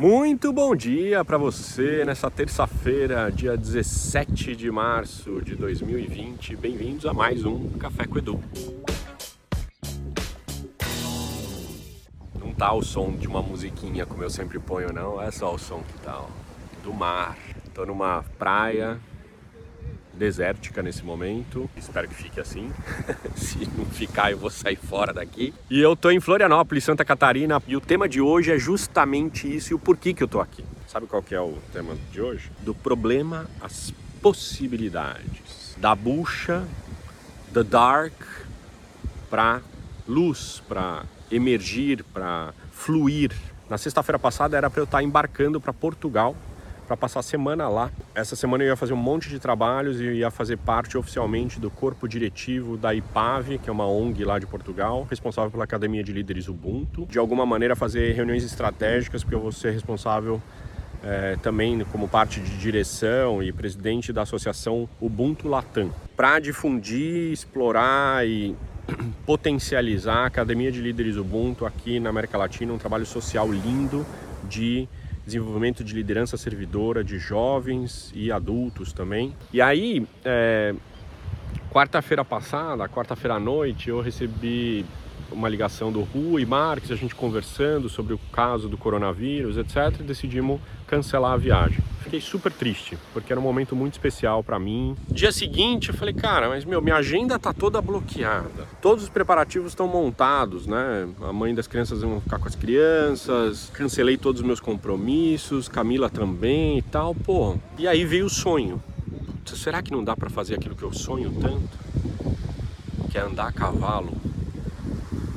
Muito bom dia para você nessa terça-feira, dia 17 de março de 2020. Bem-vindos a mais um Café com Edu. Não tá o som de uma musiquinha como eu sempre ponho, não. É só o som que tá ó, do mar. Tô numa praia desértica nesse momento. Espero que fique assim. Se não ficar, eu vou sair fora daqui. E eu tô em Florianópolis, Santa Catarina, e o tema de hoje é justamente isso e o porquê que eu tô aqui. Sabe qual que é o tema de hoje? Do problema às possibilidades. Da bucha, the dark para luz, para emergir, para fluir. Na sexta-feira passada era para eu estar embarcando para Portugal para passar a semana lá. Essa semana eu ia fazer um monte de trabalhos e ia fazer parte oficialmente do corpo diretivo da IPAV, que é uma ONG lá de Portugal, responsável pela Academia de Líderes Ubuntu. De alguma maneira fazer reuniões estratégicas, porque eu vou ser responsável é, também como parte de direção e presidente da associação Ubuntu Latam, para difundir, explorar e potencializar a Academia de Líderes Ubuntu aqui na América Latina, um trabalho social lindo de desenvolvimento de liderança servidora de jovens e adultos também. E aí, é, quarta-feira passada, quarta-feira à noite, eu recebi uma ligação do Rui Marques, a gente conversando sobre o caso do coronavírus, etc, e decidimos cancelar a viagem. Fiquei super triste, porque era um momento muito especial para mim. Dia seguinte, eu falei, cara, mas meu, minha agenda tá toda bloqueada. Todos os preparativos estão montados, né? A mãe das crianças vão ficar com as crianças, cancelei todos os meus compromissos, Camila também e tal, pô. E aí veio o sonho. Será que não dá para fazer aquilo que eu sonho tanto? Que é andar a cavalo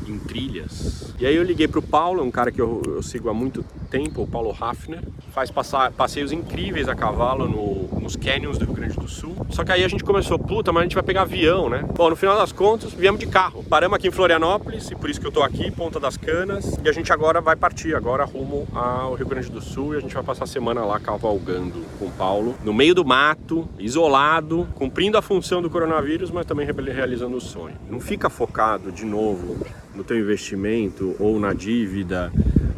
em trilhas. E aí eu liguei pro Paulo, um cara que eu, eu sigo há muito tempo, o Paulo Hafner, faz passar, passeios incríveis a cavalo no, nos canyons do Rio Grande do Sul. Só que aí a gente começou, puta, mas a gente vai pegar avião, né? Bom, no final das contas, viemos de carro. Paramos aqui em Florianópolis, e por isso que eu tô aqui, Ponta das Canas. E a gente agora vai partir, agora rumo ao Rio Grande do Sul. E a gente vai passar a semana lá cavalgando com o Paulo, no meio do mato, isolado, cumprindo a função do coronavírus, mas também realizando o sonho. Não fica focado de novo no teu investimento ou na dívida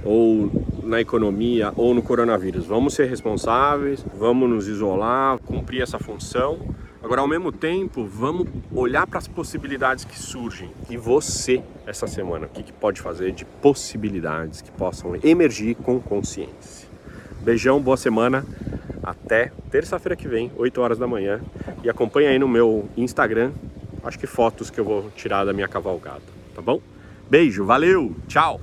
ou na economia ou no coronavírus. Vamos ser responsáveis, vamos nos isolar, cumprir essa função. Agora, ao mesmo tempo, vamos olhar para as possibilidades que surgem. E você, essa semana, o que, que pode fazer de possibilidades que possam emergir com consciência? Beijão, boa semana. Até terça-feira que vem, 8 horas da manhã. E acompanha aí no meu Instagram, acho que fotos que eu vou tirar da minha cavalgada, tá bom? Beijo, valeu, tchau!